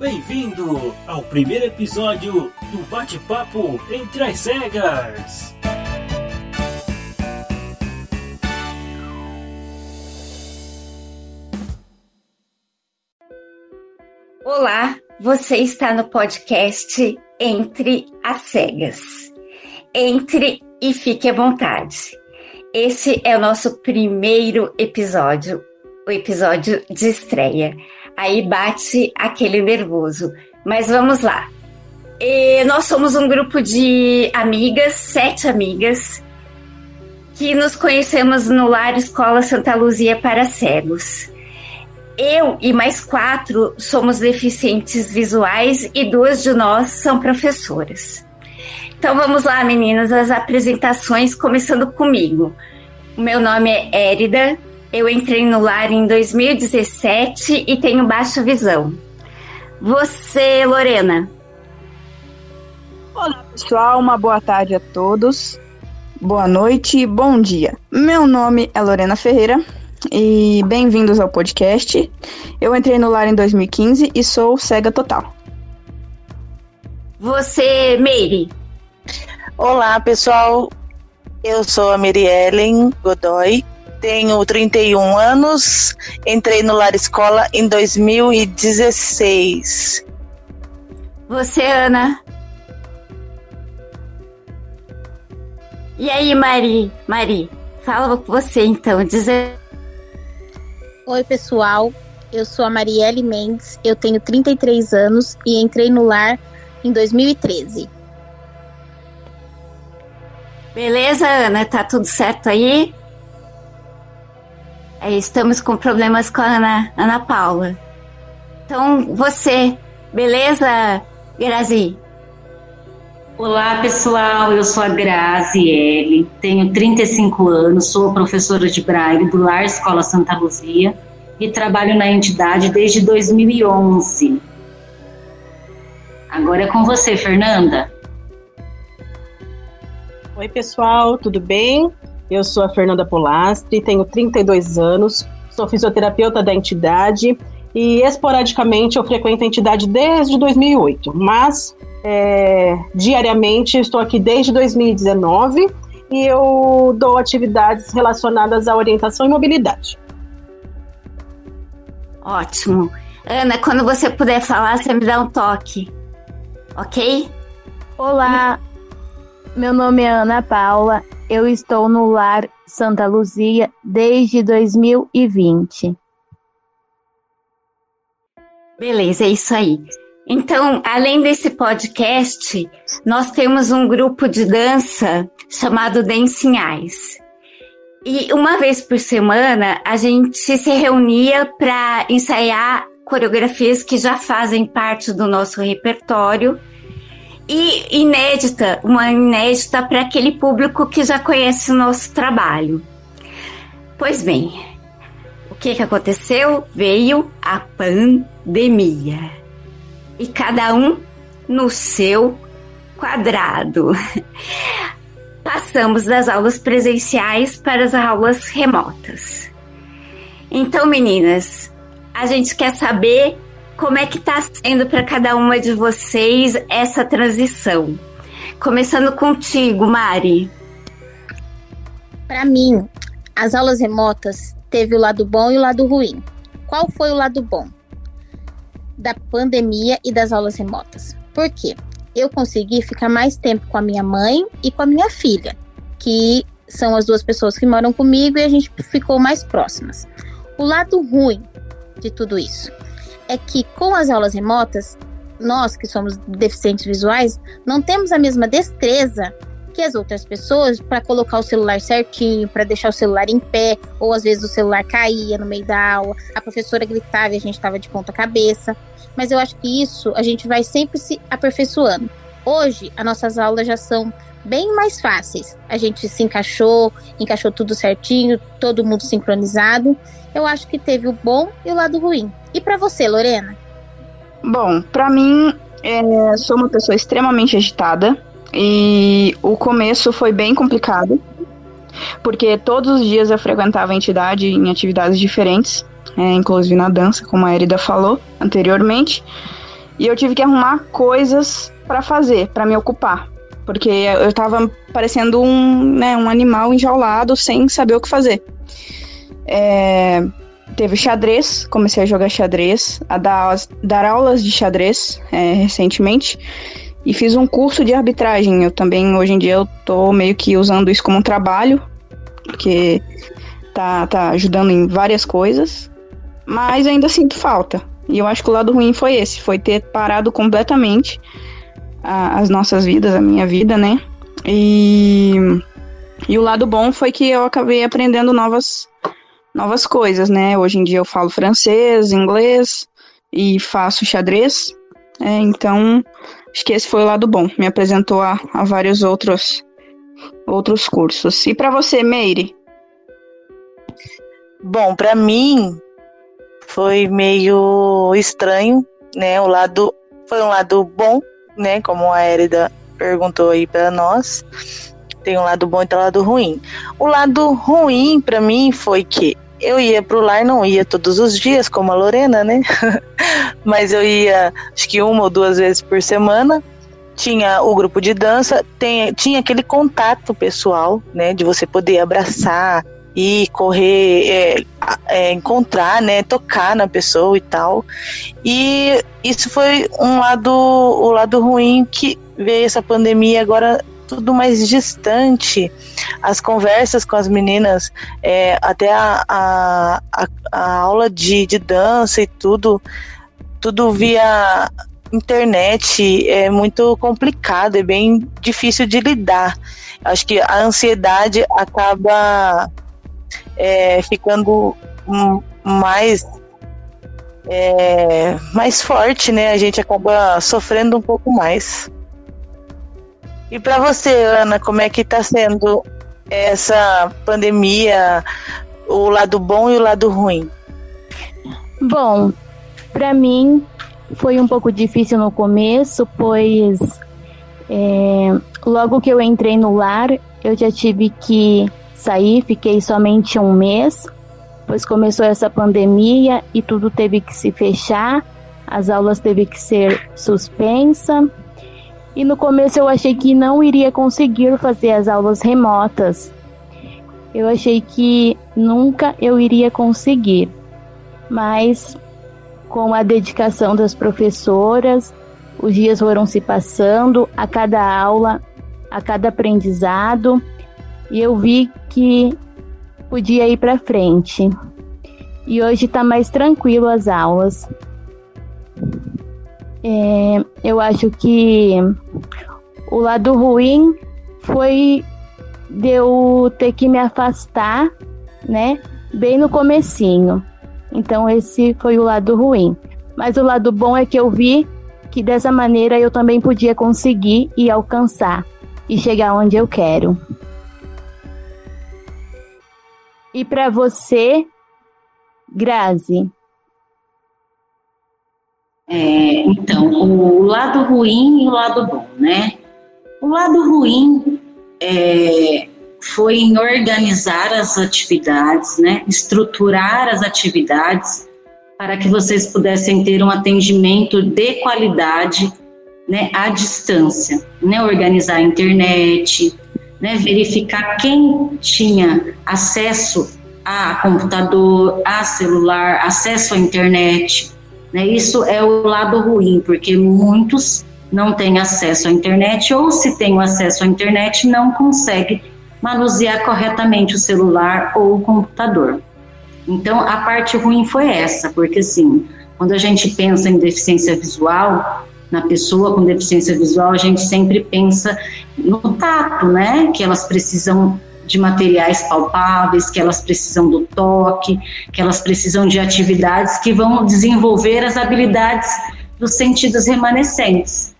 Bem-vindo ao primeiro episódio do Bate-Papo Entre as Cegas. Olá, você está no podcast Entre as Cegas. Entre e fique à vontade. Esse é o nosso primeiro episódio, o episódio de estreia. Aí bate aquele nervoso. Mas vamos lá. E nós somos um grupo de amigas, sete amigas, que nos conhecemos no Lar Escola Santa Luzia para Cegos. Eu e mais quatro somos deficientes visuais e duas de nós são professoras. Então vamos lá, meninas, as apresentações, começando comigo. O meu nome é Érida, eu entrei no lar em 2017 e tenho baixa visão. Você, Lorena? Olá, pessoal, uma boa tarde a todos. Boa noite e bom dia. Meu nome é Lorena Ferreira, e bem-vindos ao podcast. Eu entrei no lar em 2015 e sou cega total. Você, Meire? Olá, pessoal. Eu sou a Mary Ellen Godoy, tenho 31 anos, entrei no lar escola em 2016. Você, Ana? E aí, Mari? Mari, fala com você então, dizer Oi, pessoal. Eu sou a Marielle Mendes, eu tenho 33 anos e entrei no lar em 2013. Beleza, Ana? Tá tudo certo aí? É, estamos com problemas com a Ana, Ana Paula. Então, você, beleza, Grazi? Olá, pessoal. Eu sou a Graziele, tenho 35 anos, sou professora de Braille do Lar Escola Santa Luzia e trabalho na entidade desde 2011. Agora é com você, Fernanda. Oi, pessoal, tudo bem? Eu sou a Fernanda Polastri, tenho 32 anos, sou fisioterapeuta da entidade e esporadicamente eu frequento a entidade desde 2008, mas é, diariamente, estou aqui desde 2019 e eu dou atividades relacionadas à orientação e mobilidade. Ótimo. Ana, quando você puder falar, você me dá um toque, ok? Olá, meu nome é Ana Paula, eu estou no Lar Santa Luzia desde 2020. Beleza, é isso aí. Então, além desse podcast, nós temos um grupo de dança chamado Dancinhais. E uma vez por semana a gente se reunia para ensaiar coreografias que já fazem parte do nosso repertório e inédita, uma inédita para aquele público que já conhece o nosso trabalho. Pois bem, o que, que aconteceu? Veio a pandemia e cada um no seu quadrado. Passamos das aulas presenciais para as aulas remotas. Então, meninas, a gente quer saber como é que está sendo para cada uma de vocês essa transição. Começando contigo, Mari. Para mim, as aulas remotas teve o lado bom e o lado ruim. Qual foi o lado bom? da pandemia e das aulas remotas. Por quê? Eu consegui ficar mais tempo com a minha mãe e com a minha filha, que são as duas pessoas que moram comigo e a gente ficou mais próximas. O lado ruim de tudo isso é que com as aulas remotas, nós que somos deficientes visuais, não temos a mesma destreza que as outras pessoas para colocar o celular certinho, para deixar o celular em pé, ou às vezes o celular caía no meio da aula, a professora gritava e a gente estava de ponta cabeça mas eu acho que isso a gente vai sempre se aperfeiçoando. Hoje, as nossas aulas já são bem mais fáceis. A gente se encaixou, encaixou tudo certinho, todo mundo sincronizado. Eu acho que teve o bom e o lado ruim. E para você, Lorena? Bom, para mim, é, sou uma pessoa extremamente agitada e o começo foi bem complicado, porque todos os dias eu frequentava a entidade em atividades diferentes é, inclusive na dança, como a Erida falou anteriormente. E eu tive que arrumar coisas para fazer, para me ocupar. Porque eu tava parecendo um, né, um animal enjaulado sem saber o que fazer. É, teve xadrez, comecei a jogar xadrez, a dar, dar aulas de xadrez é, recentemente. E fiz um curso de arbitragem. Eu também, hoje em dia, eu tô meio que usando isso como um trabalho, porque tá, tá ajudando em várias coisas. Mas ainda sinto falta. E eu acho que o lado ruim foi esse, foi ter parado completamente a, as nossas vidas, a minha vida, né? E, e o lado bom foi que eu acabei aprendendo novas, novas coisas, né? Hoje em dia eu falo francês, inglês e faço xadrez. É, então, acho que esse foi o lado bom. Me apresentou a, a vários outros, outros cursos. E para você, Meire? Bom, para mim, foi meio estranho, né? O lado foi um lado bom, né? Como a Érida perguntou aí para nós. Tem um lado bom e tem um lado ruim. O lado ruim para mim foi que eu ia pro lar, não ia todos os dias, como a Lorena, né? Mas eu ia, acho que uma ou duas vezes por semana. Tinha o grupo de dança, tem, tinha aquele contato pessoal, né? De você poder abraçar, e correr, é, é, encontrar, né, tocar na pessoa e tal. E isso foi um lado, o lado ruim que veio essa pandemia agora tudo mais distante. As conversas com as meninas, é, até a, a, a, a aula de, de dança e tudo, tudo via internet é muito complicado, é bem difícil de lidar. Acho que a ansiedade acaba é, ficando mais é, mais forte, né? A gente acaba sofrendo um pouco mais. E para você, Ana, como é que está sendo essa pandemia, o lado bom e o lado ruim? Bom, para mim foi um pouco difícil no começo, pois é, logo que eu entrei no lar, eu já tive que Saí, fiquei somente um mês, pois começou essa pandemia e tudo teve que se fechar, as aulas teve que ser suspensa. E no começo eu achei que não iria conseguir fazer as aulas remotas. Eu achei que nunca eu iria conseguir. Mas com a dedicação das professoras, os dias foram se passando, a cada aula, a cada aprendizado, e eu vi que podia ir para frente. E hoje está mais tranquilo as aulas. É, eu acho que o lado ruim foi de eu ter que me afastar, né? Bem no comecinho. Então esse foi o lado ruim. Mas o lado bom é que eu vi que dessa maneira eu também podia conseguir e alcançar e chegar onde eu quero. E para você, Grazi? É, então, o lado ruim e o lado bom, né? O lado ruim é, foi em organizar as atividades, né? Estruturar as atividades para que vocês pudessem ter um atendimento de qualidade, né? À distância, né? Organizar a internet, né, verificar quem tinha acesso a computador, a celular, acesso à internet. Né, isso é o lado ruim, porque muitos não têm acesso à internet ou se tem o acesso à internet não consegue manusear corretamente o celular ou o computador. Então a parte ruim foi essa, porque assim, quando a gente pensa em deficiência visual, na pessoa com deficiência visual, a gente sempre pensa no tato, né? Que elas precisam de materiais palpáveis, que elas precisam do toque, que elas precisam de atividades que vão desenvolver as habilidades dos sentidos remanescentes.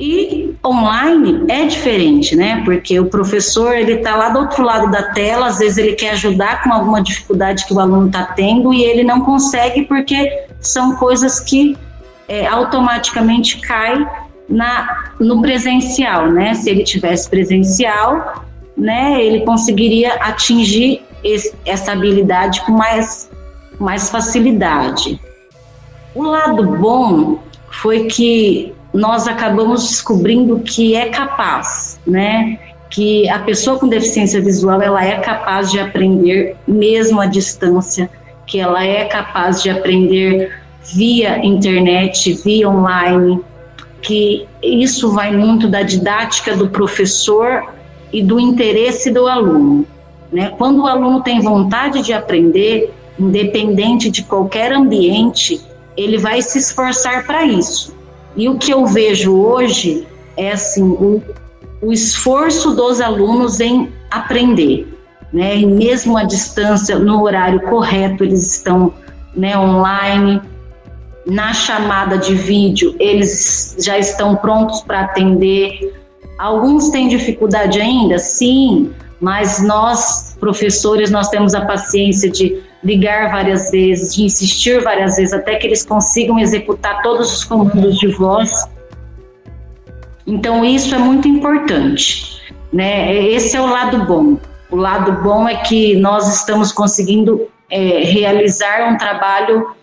E online é diferente, né? Porque o professor ele está lá do outro lado da tela, às vezes ele quer ajudar com alguma dificuldade que o aluno está tendo e ele não consegue porque são coisas que é, automaticamente cai na, no presencial, né? Se ele tivesse presencial, né, ele conseguiria atingir esse, essa habilidade com mais, mais facilidade. O lado bom foi que nós acabamos descobrindo que é capaz, né? Que a pessoa com deficiência visual ela é capaz de aprender mesmo à distância, que ela é capaz de aprender via internet, via online, que isso vai muito da didática do professor e do interesse do aluno. Né? Quando o aluno tem vontade de aprender, independente de qualquer ambiente, ele vai se esforçar para isso. E o que eu vejo hoje é assim o, o esforço dos alunos em aprender, né? E mesmo à distância, no horário correto, eles estão né, online. Na chamada de vídeo, eles já estão prontos para atender. Alguns têm dificuldade ainda, sim, mas nós, professores, nós temos a paciência de ligar várias vezes, de insistir várias vezes, até que eles consigam executar todos os comandos de voz. Então, isso é muito importante. Né? Esse é o lado bom. O lado bom é que nós estamos conseguindo é, realizar um trabalho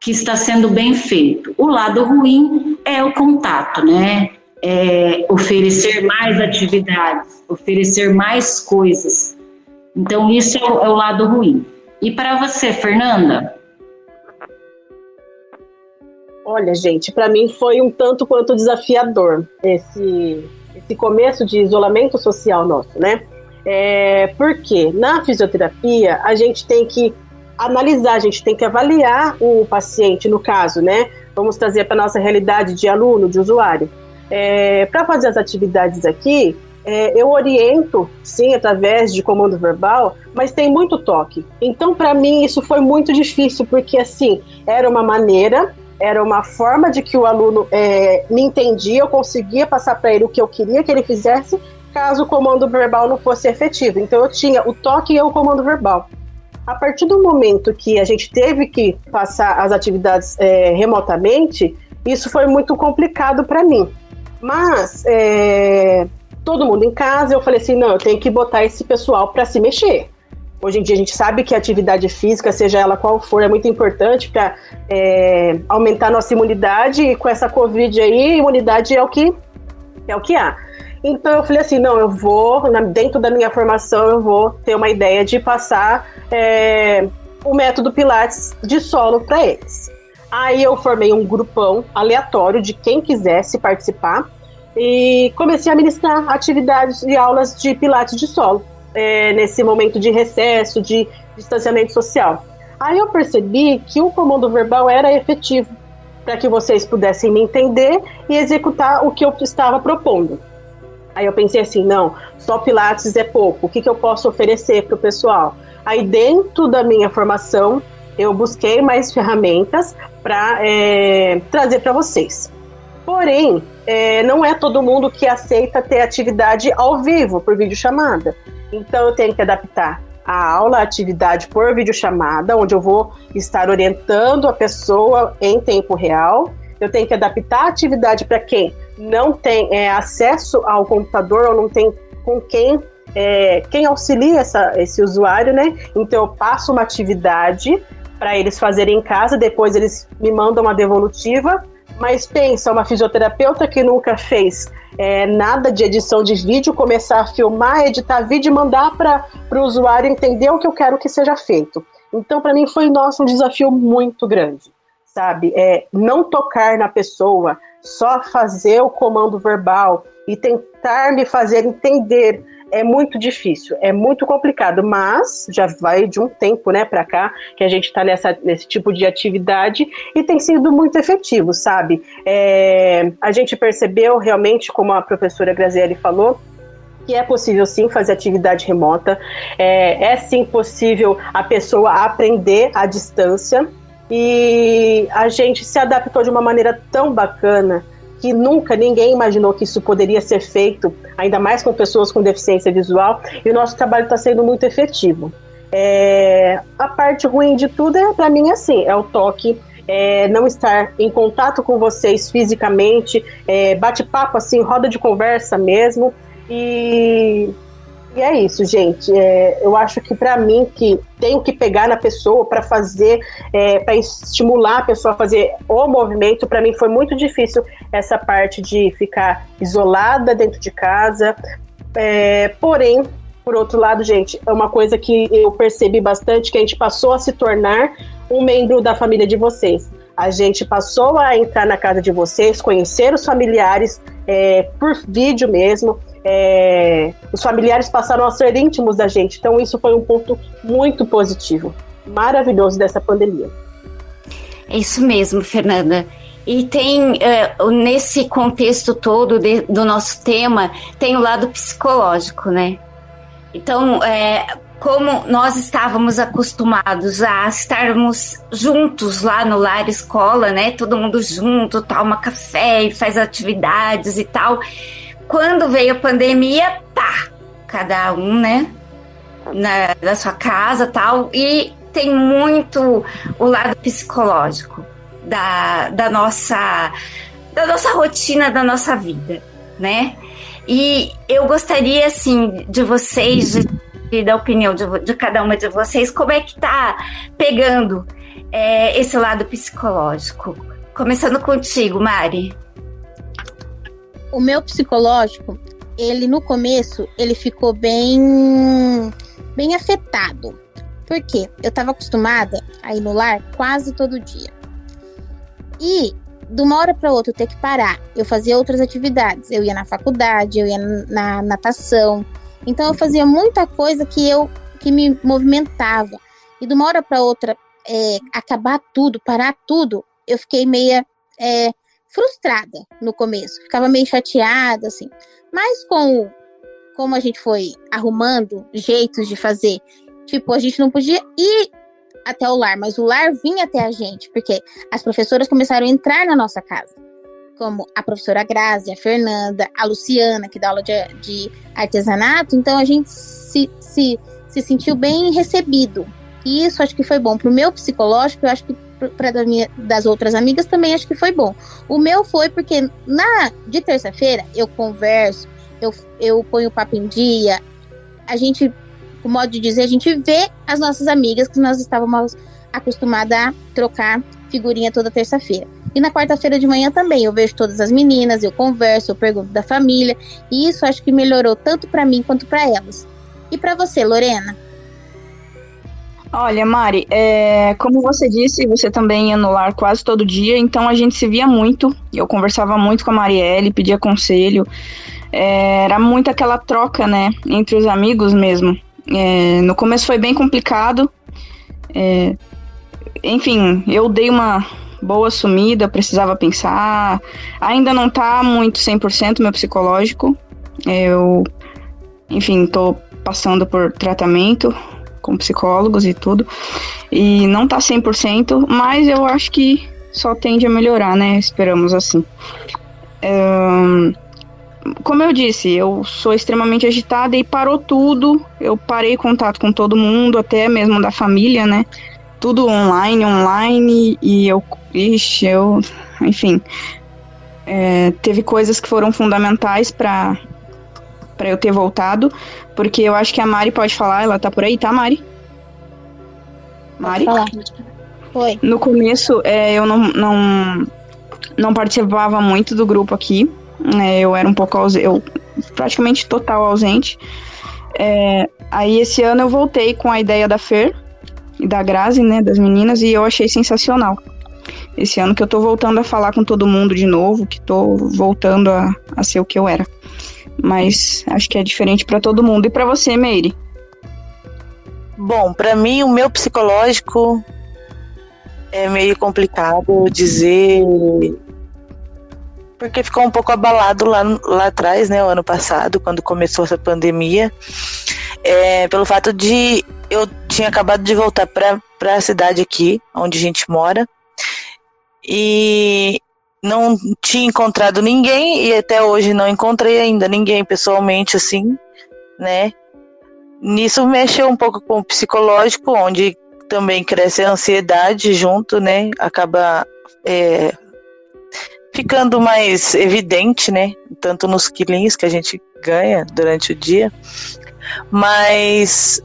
que está sendo bem feito. O lado ruim é o contato, né? É oferecer mais atividades, oferecer mais coisas. Então, isso é o, é o lado ruim. E para você, Fernanda? Olha, gente, para mim foi um tanto quanto desafiador esse, esse começo de isolamento social nosso, né? É, porque na fisioterapia a gente tem que analisar, a gente tem que avaliar o paciente, no caso, né? Vamos trazer para nossa realidade de aluno, de usuário. É, para fazer as atividades aqui, é, eu oriento, sim, através de comando verbal, mas tem muito toque. Então, para mim, isso foi muito difícil, porque, assim, era uma maneira, era uma forma de que o aluno é, me entendia, eu conseguia passar para ele o que eu queria que ele fizesse, caso o comando verbal não fosse efetivo. Então, eu tinha o toque e o comando verbal. A partir do momento que a gente teve que passar as atividades é, remotamente, isso foi muito complicado para mim. Mas, é, todo mundo em casa, eu falei assim, não, eu tenho que botar esse pessoal para se mexer. Hoje em dia a gente sabe que a atividade física, seja ela qual for, é muito importante para é, aumentar nossa imunidade e com essa Covid aí, imunidade é o que é o que há. Então eu falei assim, não, eu vou, dentro da minha formação, eu vou ter uma ideia de passar é, o método Pilates de solo para eles. Aí eu formei um grupão aleatório de quem quisesse participar e comecei a ministrar atividades e aulas de pilates de solo, é, nesse momento de recesso, de distanciamento social. Aí eu percebi que o comando verbal era efetivo para que vocês pudessem me entender e executar o que eu estava propondo. Aí eu pensei assim, não, só Pilates é pouco, o que, que eu posso oferecer para o pessoal? Aí dentro da minha formação, eu busquei mais ferramentas para é, trazer para vocês. Porém, é, não é todo mundo que aceita ter atividade ao vivo por videochamada. Então eu tenho que adaptar a aula, a atividade por videochamada, onde eu vou estar orientando a pessoa em tempo real. Eu tenho que adaptar a atividade para quem não tem é, acesso ao computador ou não tem com quem é, quem auxilia essa, esse usuário, né? Então eu passo uma atividade para eles fazerem em casa, depois eles me mandam uma devolutiva mas pensa, uma fisioterapeuta que nunca fez é, nada de edição de vídeo, começar a filmar, editar vídeo e mandar para o usuário entender o que eu quero que seja feito. Então, para mim, foi nosso um desafio muito grande, sabe? É, não tocar na pessoa, só fazer o comando verbal e tentar me fazer entender é muito difícil, é muito complicado, mas já vai de um tempo, né, para cá que a gente está nesse tipo de atividade e tem sido muito efetivo, sabe? É, a gente percebeu realmente, como a professora Grazielli falou, que é possível sim fazer atividade remota, é, é sim possível a pessoa aprender à distância e a gente se adaptou de uma maneira tão bacana que nunca ninguém imaginou que isso poderia ser feito, ainda mais com pessoas com deficiência visual, e o nosso trabalho está sendo muito efetivo. É, a parte ruim de tudo é, para mim, assim, é o toque, é, não estar em contato com vocês fisicamente, é, bate-papo, assim, roda de conversa mesmo, e E é isso, gente. É, eu acho que para mim que tenho que pegar na pessoa para fazer, é, para estimular a pessoa a fazer o movimento, para mim foi muito difícil essa parte de ficar isolada dentro de casa. É, porém, por outro lado, gente, é uma coisa que eu percebi bastante que a gente passou a se tornar um membro da família de vocês. A gente passou a entrar na casa de vocês, conhecer os familiares é, por vídeo mesmo é, os familiares passaram a ser íntimos da gente. Então, isso foi um ponto muito positivo, maravilhoso dessa pandemia. É isso mesmo, Fernanda. E tem, é, nesse contexto todo de, do nosso tema, tem o lado psicológico, né? Então, é, como nós estávamos acostumados a estarmos juntos lá no lar escola, né? Todo mundo junto, toma café e faz atividades e tal. Quando veio a pandemia, pá, cada um, né, na, na sua casa tal, e tem muito o lado psicológico da, da nossa da nossa rotina, da nossa vida, né? E eu gostaria, assim, de vocês, de, de da opinião de, de, cada uma de vocês, como é que tá pegando é, esse lado psicológico? Começando contigo, Mari o meu psicológico, ele no começo, ele ficou bem bem afetado. Por quê? Eu estava acostumada a ir no lar quase todo dia. E de uma hora para outra eu ter que parar. Eu fazia outras atividades. Eu ia na faculdade, eu ia na natação. Então eu fazia muita coisa que eu que me movimentava. E de uma hora para outra é, acabar tudo, parar tudo, eu fiquei meia é, frustrada no começo, ficava meio chateada, assim. Mas com como a gente foi arrumando jeitos de fazer, tipo, a gente não podia ir até o lar, mas o lar vinha até a gente, porque as professoras começaram a entrar na nossa casa. Como a professora Grazi, a Fernanda, a Luciana, que dá aula de, de artesanato, então a gente se, se, se sentiu bem recebido. E isso acho que foi bom. Pro meu psicológico, eu acho que para da das outras amigas também acho que foi bom. O meu foi porque na de terça-feira eu converso, eu, eu ponho o papo em dia, a gente, o modo de dizer, a gente vê as nossas amigas que nós estávamos acostumadas a trocar figurinha toda terça-feira. E na quarta-feira de manhã também eu vejo todas as meninas, eu converso, eu pergunto da família, e isso acho que melhorou tanto para mim quanto para elas. E para você, Lorena? Olha, Mari, é, como você disse, você também ia no lar quase todo dia, então a gente se via muito. Eu conversava muito com a Marielle, pedia conselho. É, era muito aquela troca, né, entre os amigos mesmo. É, no começo foi bem complicado. É, enfim, eu dei uma boa sumida, precisava pensar. Ainda não tá muito 100% meu psicológico. Eu, enfim, tô passando por tratamento com psicólogos e tudo. E não tá 100%, mas eu acho que só tende a melhorar, né? Esperamos assim. Um, como eu disse, eu sou extremamente agitada e parou tudo. Eu parei contato com todo mundo, até mesmo da família, né? Tudo online, online, e eu, ixi, eu, enfim, é, teve coisas que foram fundamentais para para eu ter voltado, porque eu acho que a Mari pode falar, ela tá por aí, tá, Mari? Mari? Oi. No começo, é, eu não, não, não participava muito do grupo aqui, é, eu era um pouco ausente, eu praticamente total ausente. É, aí esse ano eu voltei com a ideia da Fer e da Grazi, né, das meninas, e eu achei sensacional. Esse ano que eu tô voltando a falar com todo mundo de novo, que tô voltando a, a ser o que eu era. Mas acho que é diferente para todo mundo. E para você, Meire? Bom, para mim o meu psicológico é meio complicado dizer porque ficou um pouco abalado lá, lá atrás, né, o ano passado, quando começou essa pandemia, é, pelo fato de eu tinha acabado de voltar para a cidade aqui, onde a gente mora, e não tinha encontrado ninguém e até hoje não encontrei ainda ninguém pessoalmente assim, né? Nisso mexeu um pouco com o psicológico, onde também cresce a ansiedade junto, né? Acaba é, ficando mais evidente, né? Tanto nos quilinhos que a gente ganha durante o dia. mas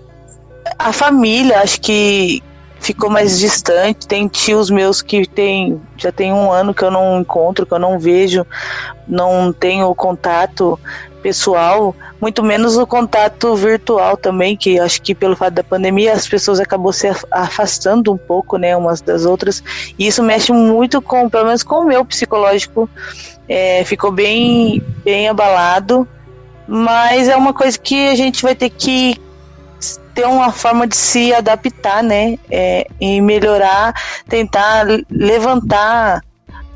a família, acho que ficou mais distante. Tem tios meus que tem, já tem um ano que eu não encontro, que eu não vejo, não tenho contato pessoal, muito menos o contato virtual também, que acho que pelo fato da pandemia as pessoas acabou se afastando um pouco, né, umas das outras, e isso mexe muito com, pelo menos com o meu psicológico, é, ficou bem, bem abalado, mas é uma coisa que a gente vai ter que ter uma forma de se adaptar, né? É, e melhorar, tentar levantar,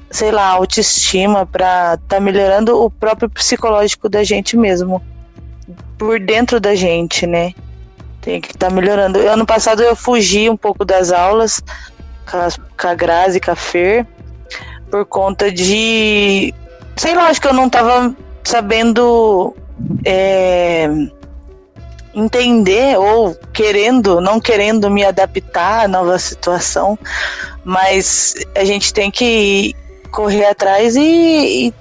sei lá, autoestima para tá melhorando o próprio psicológico da gente mesmo. Por dentro da gente, né? Tem que estar tá melhorando. Ano passado eu fugi um pouco das aulas com a, com a Grazi com a Fer por conta de. Sei lá, acho que eu não tava sabendo. É, entender ou querendo, não querendo me adaptar à nova situação, mas a gente tem que correr atrás e, e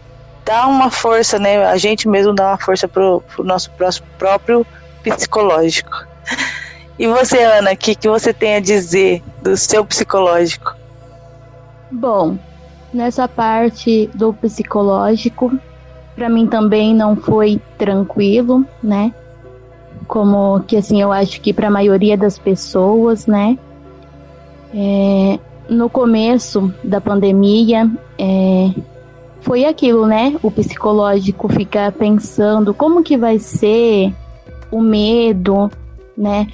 dar uma força, né? A gente mesmo dá uma força pro, pro nosso próprio psicológico. E você, Ana, o que, que você tem a dizer do seu psicológico? Bom, nessa parte do psicológico, para mim também não foi tranquilo, né? Como que assim eu acho que para a maioria das pessoas, né? É, no começo da pandemia, é, foi aquilo, né? O psicológico ficar pensando como que vai ser o medo, né?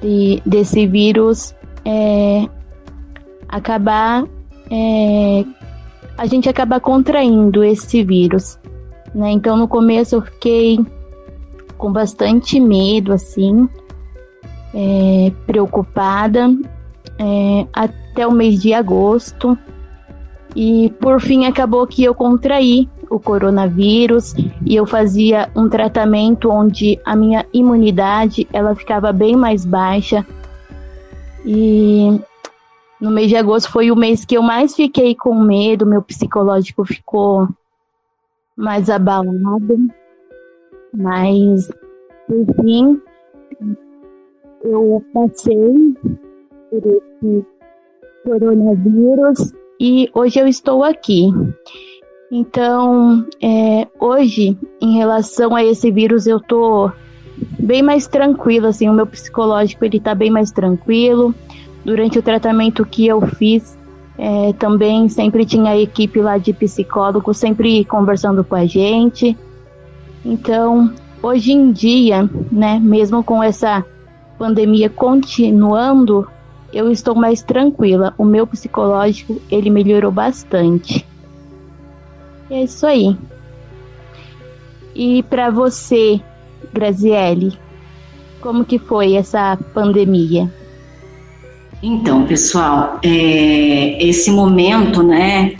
De, desse vírus é, acabar, é, a gente acabar contraindo esse vírus, né? Então no começo eu fiquei com bastante medo, assim, é, preocupada, é, até o mês de agosto. E por fim acabou que eu contraí o coronavírus e eu fazia um tratamento onde a minha imunidade ela ficava bem mais baixa. E no mês de agosto foi o mês que eu mais fiquei com medo, meu psicológico ficou mais abalado. Mas, por fim, eu passei por esse coronavírus e hoje eu estou aqui. Então, é, hoje, em relação a esse vírus, eu tô bem mais tranquila, assim, o meu psicológico ele tá bem mais tranquilo. Durante o tratamento que eu fiz, é, também sempre tinha a equipe lá de psicólogos sempre conversando com a gente. Então, hoje em dia, né, mesmo com essa pandemia continuando, eu estou mais tranquila. O meu psicológico, ele melhorou bastante. É isso aí. E para você, Graziele, como que foi essa pandemia? Então, pessoal, é, esse momento, né,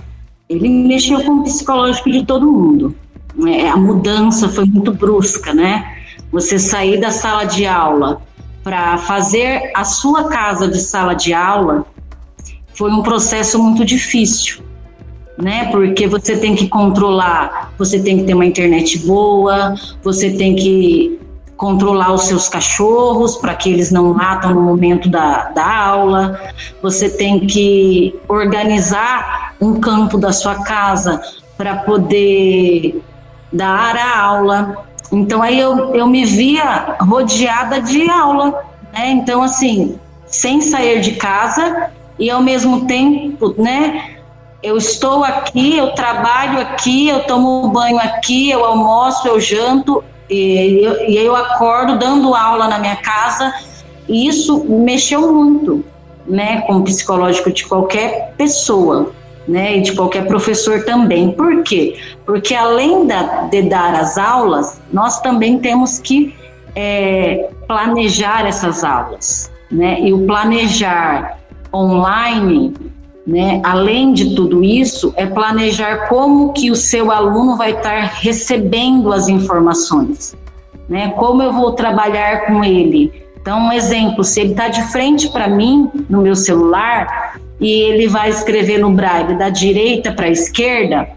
ele mexeu com o psicológico de todo mundo. É, a mudança foi muito brusca, né? Você sair da sala de aula para fazer a sua casa de sala de aula foi um processo muito difícil, né? Porque você tem que controlar, você tem que ter uma internet boa, você tem que controlar os seus cachorros para que eles não latam no momento da, da aula, você tem que organizar um campo da sua casa para poder dar a aula. Então aí eu, eu me via rodeada de aula, né? Então assim, sem sair de casa e ao mesmo tempo, né? Eu estou aqui, eu trabalho aqui, eu tomo banho aqui, eu almoço, eu janto e eu, e eu acordo dando aula na minha casa. E isso mexeu muito, né, com o psicológico de qualquer pessoa né, e de qualquer professor também. Por quê? Porque além da, de dar as aulas, nós também temos que é, planejar essas aulas, né? E o planejar online, né, além de tudo isso, é planejar como que o seu aluno vai estar recebendo as informações, né? Como eu vou trabalhar com ele. Então, um exemplo, se ele está de frente para mim no meu celular, e ele vai escrever no braille da direita para a esquerda,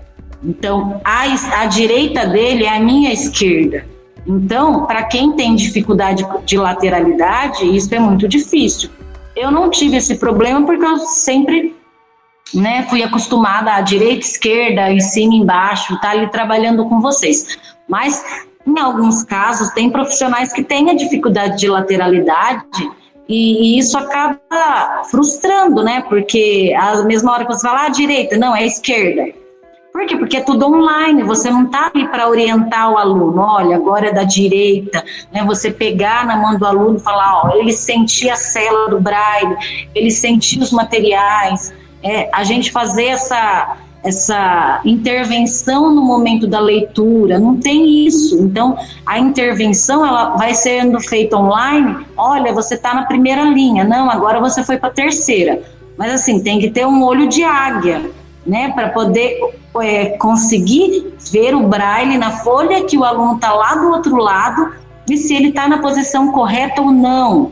então a, a direita dele é a minha esquerda. Então, para quem tem dificuldade de lateralidade, isso é muito difícil. Eu não tive esse problema porque eu sempre né, fui acostumada a direita, esquerda, em cima, embaixo, tá ali trabalhando com vocês. Mas em alguns casos tem profissionais que têm a dificuldade de lateralidade e, isso acaba frustrando, né? Porque a mesma hora que você fala, ah, direita, não, é esquerda. Por quê? Porque é tudo online, você não está ali para orientar o aluno, olha, agora é da direita, né? Você pegar na mão do aluno e falar, ó, ele sentia a célula do braille, ele sentia os materiais, é, a gente fazer essa essa intervenção no momento da leitura, não tem isso. Então, a intervenção ela vai sendo feita online. Olha, você está na primeira linha, não, agora você foi para a terceira. Mas assim, tem que ter um olho de águia, né, para poder é, conseguir ver o braille na folha que o aluno está lá do outro lado e se ele está na posição correta ou não.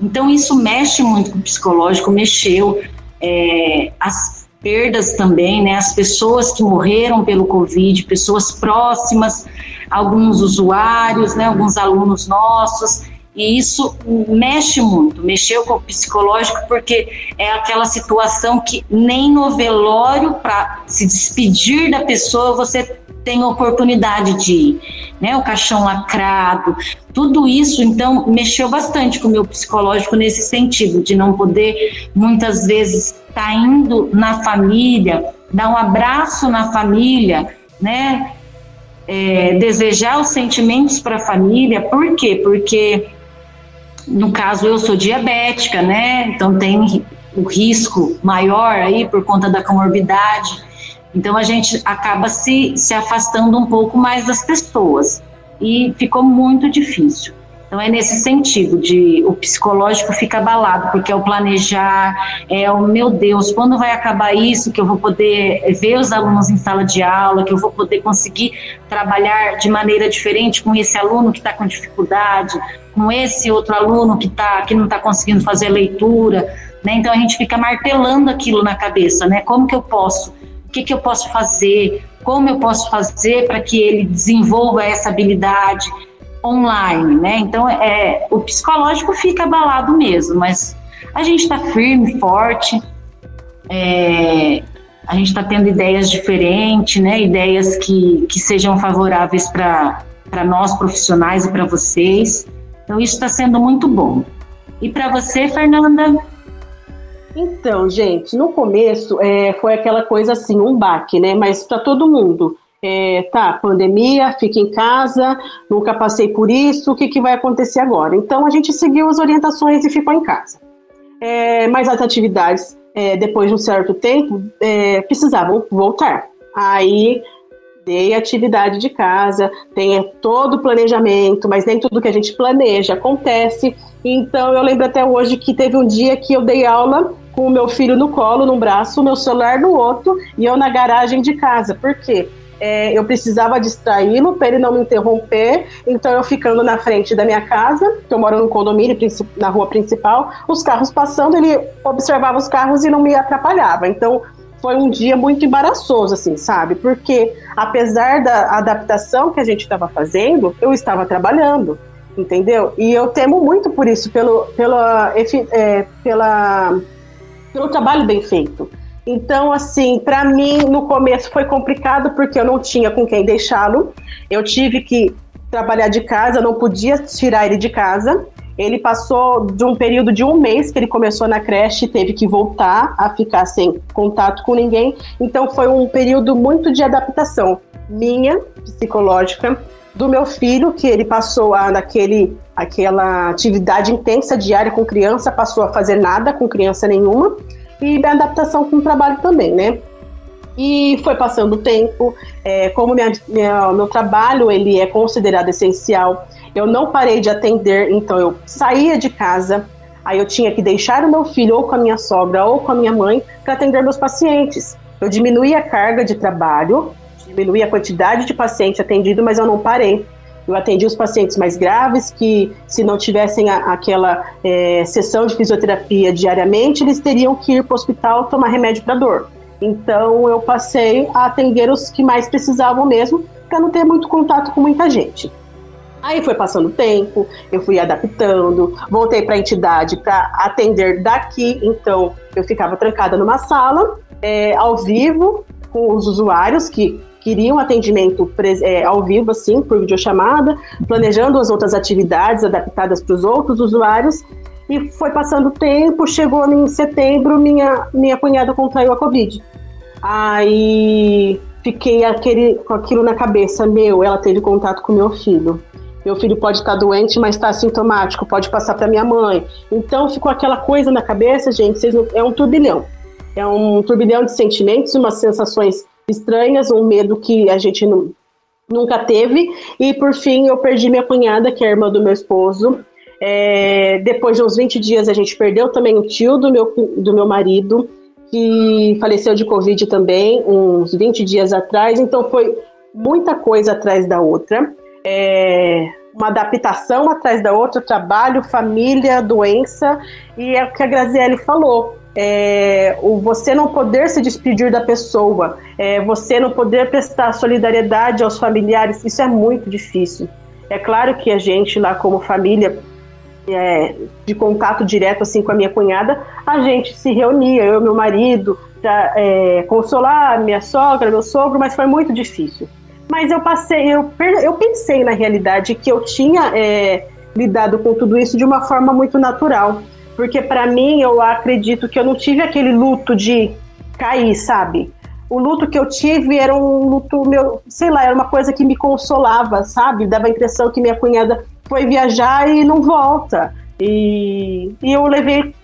Então, isso mexe muito com o psicológico, mexeu. É, as perdas também, né? As pessoas que morreram pelo Covid, pessoas próximas, alguns usuários, né? Alguns alunos nossos. E isso mexe muito, mexeu com o psicológico, porque é aquela situação que nem no velório, para se despedir da pessoa, você tem oportunidade de ir, né? O caixão lacrado, tudo isso, então, mexeu bastante com o meu psicológico nesse sentido, de não poder, muitas vezes, estar tá indo na família, dar um abraço na família, né? É, desejar os sentimentos para a família, por quê? Porque, no caso, eu sou diabética, né? Então, tem o risco maior aí por conta da comorbidade. Então a gente acaba se, se afastando um pouco mais das pessoas e ficou muito difícil. Então é nesse sentido de o psicológico fica abalado, porque é o planejar, é o meu Deus, quando vai acabar isso que eu vou poder ver os alunos em sala de aula, que eu vou poder conseguir trabalhar de maneira diferente com esse aluno que está com dificuldade, com esse outro aluno que tá que não está conseguindo fazer leitura, né? Então a gente fica martelando aquilo na cabeça, né? Como que eu posso o que, que eu posso fazer, como eu posso fazer para que ele desenvolva essa habilidade online, né? Então, é, o psicológico fica abalado mesmo, mas a gente está firme, forte, é, a gente está tendo ideias diferentes, né? Ideias que, que sejam favoráveis para nós profissionais e para vocês. Então, isso está sendo muito bom. E para você, Fernanda? Então, gente, no começo é, foi aquela coisa assim, um baque, né? Mas para todo mundo. É, tá, pandemia, fica em casa, nunca passei por isso, o que, que vai acontecer agora? Então a gente seguiu as orientações e ficou em casa. É, mas as atividades, é, depois de um certo tempo, é, precisavam voltar. Aí dei atividade de casa, tem todo o planejamento, mas nem tudo que a gente planeja acontece. Então eu lembro até hoje que teve um dia que eu dei aula com o meu filho no colo, num braço, o meu celular no outro, e eu na garagem de casa. Por quê? É, eu precisava distraí-lo para ele não me interromper, então eu ficando na frente da minha casa, que eu moro no condomínio, na rua principal, os carros passando, ele observava os carros e não me atrapalhava. Então foi um dia muito embaraçoso, assim, sabe? Porque apesar da adaptação que a gente estava fazendo, eu estava trabalhando, entendeu? E eu temo muito por isso, pelo, pela, é, pela pelo trabalho bem feito. Então, assim, para mim, no começo foi complicado porque eu não tinha com quem deixá-lo. Eu tive que trabalhar de casa, não podia tirar ele de casa. Ele passou de um período de um mês que ele começou na creche, teve que voltar a ficar sem contato com ninguém. Então, foi um período muito de adaptação minha, psicológica, do meu filho, que ele passou a, naquele, aquela atividade intensa diária com criança, passou a fazer nada com criança nenhuma, e a adaptação com o trabalho também, né? E foi passando o tempo, é, como minha, minha, meu trabalho ele é considerado essencial, eu não parei de atender, então eu saía de casa, aí eu tinha que deixar o meu filho ou com a minha sogra ou com a minha mãe para atender meus pacientes. Eu diminuí a carga de trabalho diminuir a quantidade de paciente atendido, mas eu não parei. Eu atendi os pacientes mais graves, que se não tivessem a, aquela é, sessão de fisioterapia diariamente, eles teriam que ir para o hospital tomar remédio para dor. Então eu passei a atender os que mais precisavam mesmo, para não ter muito contato com muita gente. Aí foi passando o tempo, eu fui adaptando, voltei para a entidade para atender daqui, então eu ficava trancada numa sala, é, ao vivo, com os usuários que queriam atendimento é, ao vivo, assim, por videochamada, planejando as outras atividades adaptadas para os outros usuários. E foi passando o tempo, chegou em setembro, minha, minha cunhada contraiu a Covid. Aí fiquei aquele, com aquilo na cabeça, meu, ela teve contato com meu filho. Meu filho pode estar doente, mas está assintomático, pode passar para minha mãe. Então ficou aquela coisa na cabeça, gente, não, é um turbilhão. É um turbilhão de sentimentos, umas sensações estranhas, um medo que a gente não, nunca teve. E por fim, eu perdi minha cunhada, que é a irmã do meu esposo. É, depois de uns 20 dias, a gente perdeu também o tio do meu, do meu marido, que faleceu de Covid também, uns 20 dias atrás. Então, foi muita coisa atrás da outra. É, uma adaptação atrás da outra, trabalho, família, doença. E é o que a Graziele falou é, o você não poder se despedir da pessoa, é, você não poder prestar solidariedade aos familiares, isso é muito difícil. É claro que a gente lá como família é, de contato direto assim com a minha cunhada, a gente se reunia, eu e meu marido, para é, consolar minha sogra, meu sogro, mas foi muito difícil. Mas eu passei, eu, eu pensei na realidade que eu tinha é, lidado com tudo isso de uma forma muito natural. Porque para mim, eu acredito que eu não tive aquele luto de cair, sabe? O luto que eu tive era um luto meu, sei lá, era uma coisa que me consolava, sabe? Dava a impressão que minha cunhada foi viajar e não volta. E, e eu levei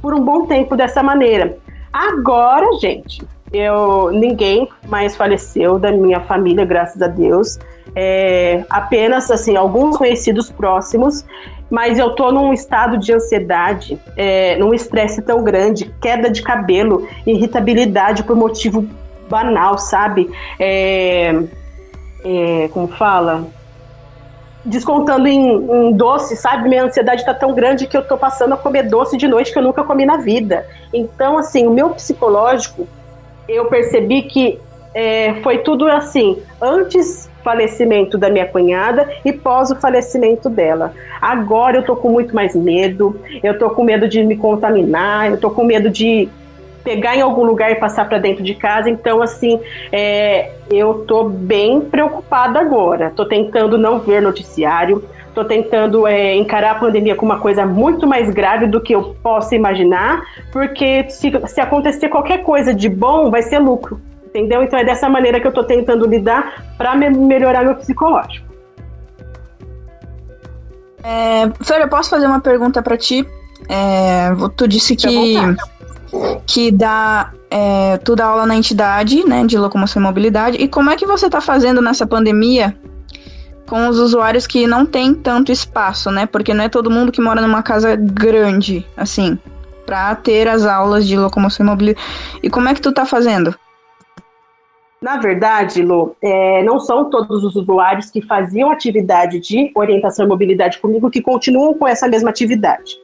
por um bom tempo dessa maneira. Agora, gente, eu ninguém mais faleceu da minha família, graças a Deus. É, apenas assim alguns conhecidos próximos mas eu tô num estado de ansiedade, é, num estresse tão grande, queda de cabelo, irritabilidade por motivo banal, sabe? É, é, como fala? Descontando em, em, doce, sabe? Minha ansiedade tá tão grande que eu tô passando a comer doce de noite que eu nunca comi na vida. Então, assim, o meu psicológico, eu percebi que é, foi tudo assim. Antes falecimento da minha cunhada e pós o falecimento dela. Agora eu tô com muito mais medo, eu tô com medo de me contaminar, eu tô com medo de pegar em algum lugar e passar para dentro de casa. Então, assim, é, eu tô bem preocupada agora. Tô tentando não ver noticiário, tô tentando é, encarar a pandemia como uma coisa muito mais grave do que eu posso imaginar, porque se, se acontecer qualquer coisa de bom, vai ser lucro. Entendeu? Então é dessa maneira que eu estou tentando lidar para me melhorar meu psicológico. É, Fer, eu posso fazer uma pergunta para ti? É, tu disse que, que dá, é, tu dá aula na entidade né, de locomoção e mobilidade. E como é que você está fazendo nessa pandemia com os usuários que não tem tanto espaço, né? Porque não é todo mundo que mora numa casa grande, assim, para ter as aulas de locomoção e mobilidade. E como é que tu tá fazendo? Na verdade, Lu, é, não são todos os usuários que faziam atividade de orientação e mobilidade comigo que continuam com essa mesma atividade.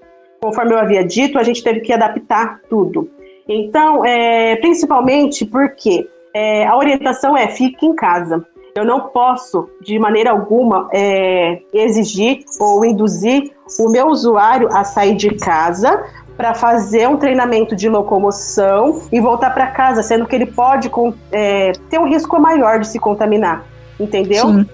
Conforme eu havia dito, a gente teve que adaptar tudo. Então, é, principalmente porque é, a orientação é fique em casa. Eu não posso, de maneira alguma, é, exigir ou induzir o meu usuário a sair de casa para fazer um treinamento de locomoção e voltar para casa, sendo que ele pode é, ter um risco maior de se contaminar, entendeu? Sim.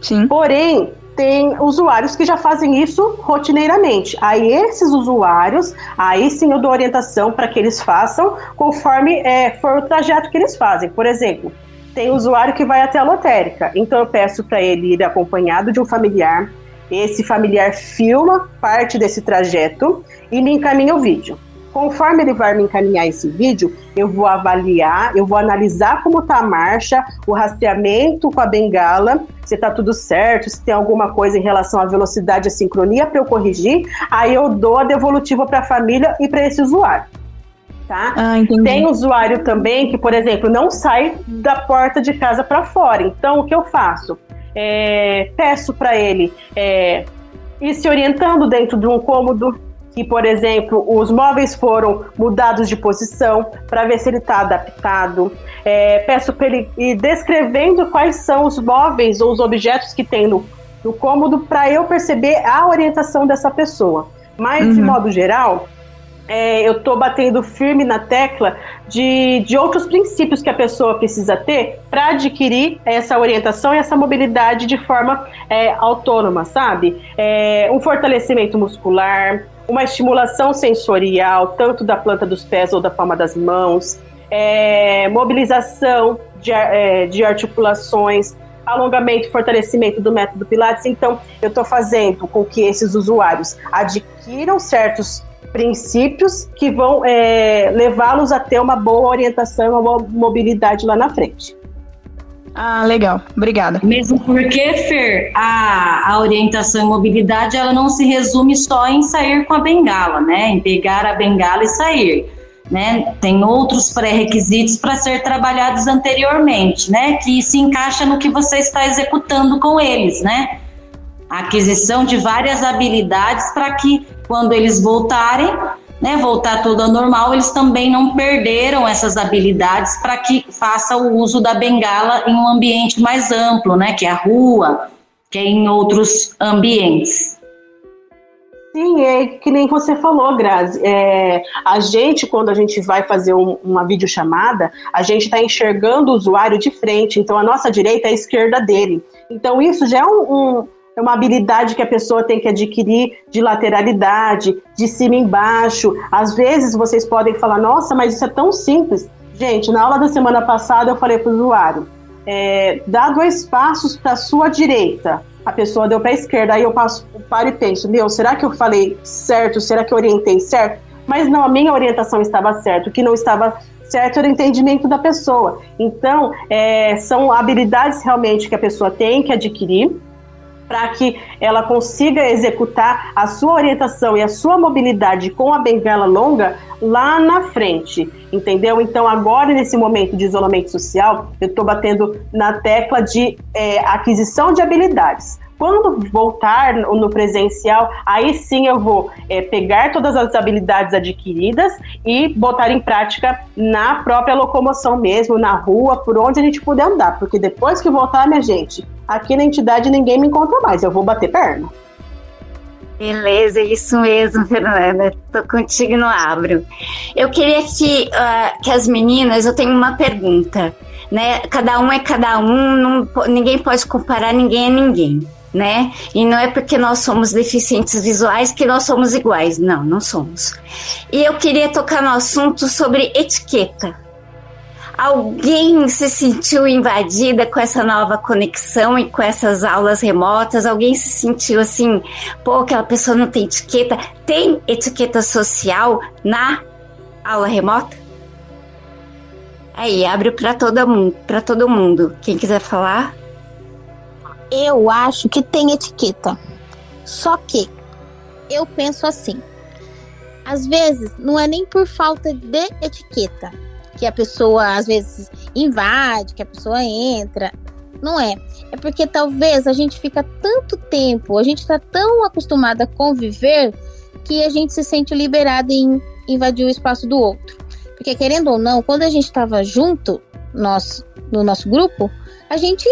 Sim. Porém, tem usuários que já fazem isso rotineiramente. Aí esses usuários, aí sim eu dou orientação para que eles façam conforme é, for o trajeto que eles fazem. Por exemplo, tem usuário que vai até a lotérica, então eu peço para ele ir acompanhado de um familiar. Esse familiar filma parte desse trajeto e me encaminha o vídeo. Conforme ele vai me encaminhar esse vídeo, eu vou avaliar, eu vou analisar como está a marcha, o rastreamento com a bengala, se está tudo certo, se tem alguma coisa em relação à velocidade e sincronia para eu corrigir, aí eu dou a devolutiva para a família e para esse usuário. Tá? Ah, tem usuário também que, por exemplo, não sai da porta de casa para fora. Então, o que eu faço? É, peço para ele é, ir se orientando dentro de um cômodo, que, por exemplo, os móveis foram mudados de posição para ver se ele está adaptado. É, peço para ele ir descrevendo quais são os móveis ou os objetos que tem no, no cômodo para eu perceber a orientação dessa pessoa. Mas, uhum. de modo geral, é, eu estou batendo firme na tecla de, de outros princípios que a pessoa precisa ter para adquirir essa orientação e essa mobilidade de forma é, autônoma, sabe? É, um fortalecimento muscular, uma estimulação sensorial, tanto da planta dos pés ou da palma das mãos, é, mobilização de, é, de articulações, alongamento e fortalecimento do método Pilates. Então, eu estou fazendo com que esses usuários adquiram certos princípios que vão é, levá-los a ter uma boa orientação, uma boa mobilidade lá na frente. Ah, legal. Obrigada. Mesmo porque, Fer, a, a orientação e mobilidade, ela não se resume só em sair com a bengala, né? Em pegar a bengala e sair. Né? Tem outros pré-requisitos para ser trabalhados anteriormente, né? Que se encaixa no que você está executando com eles, né? A aquisição de várias habilidades para que quando eles voltarem, né, voltar tudo ao normal, eles também não perderam essas habilidades para que faça o uso da bengala em um ambiente mais amplo, né, que é a rua, que é em outros ambientes. Sim, é que nem você falou, Grazi. É, a gente, quando a gente vai fazer um, uma videochamada, a gente está enxergando o usuário de frente, então a nossa direita é a esquerda dele. Então isso já é um, um é uma habilidade que a pessoa tem que adquirir de lateralidade, de cima e embaixo. Às vezes vocês podem falar, nossa, mas isso é tão simples. Gente, na aula da semana passada eu falei para o usuário, é, dá dois passos para sua direita. A pessoa deu para a esquerda, aí eu passo, paro e penso, meu, será que eu falei certo? Será que eu orientei certo? Mas não, a minha orientação estava certa. O que não estava certo era o entendimento da pessoa. Então, é, são habilidades realmente que a pessoa tem que adquirir para que ela consiga executar a sua orientação e a sua mobilidade com a bengala longa lá na frente, entendeu? Então, agora, nesse momento de isolamento social, eu estou batendo na tecla de é, aquisição de habilidades. Quando voltar no presencial, aí sim eu vou é, pegar todas as habilidades adquiridas e botar em prática na própria locomoção mesmo, na rua, por onde a gente puder andar. Porque depois que voltar, minha gente, aqui na entidade ninguém me encontra mais, eu vou bater perna. Beleza, isso mesmo, Fernanda. Tô contigo no abro. Eu queria que, uh, que as meninas, eu tenho uma pergunta, né? Cada um é cada um, não, ninguém pode comparar ninguém a ninguém né? E não é porque nós somos deficientes visuais que nós somos iguais. Não, não somos. E eu queria tocar no assunto sobre etiqueta. Alguém se sentiu invadida com essa nova conexão e com essas aulas remotas? Alguém se sentiu assim, pô, aquela pessoa não tem etiqueta? Tem etiqueta social na aula remota? Aí, abre para todo mundo, para todo mundo. Quem quiser falar? Eu acho que tem etiqueta. Só que eu penso assim: às vezes não é nem por falta de etiqueta que a pessoa às vezes invade, que a pessoa entra. Não é. É porque talvez a gente fica tanto tempo, a gente está tão acostumado a conviver que a gente se sente liberado em invadir o espaço do outro. Porque querendo ou não, quando a gente estava junto, nós no nosso grupo, a gente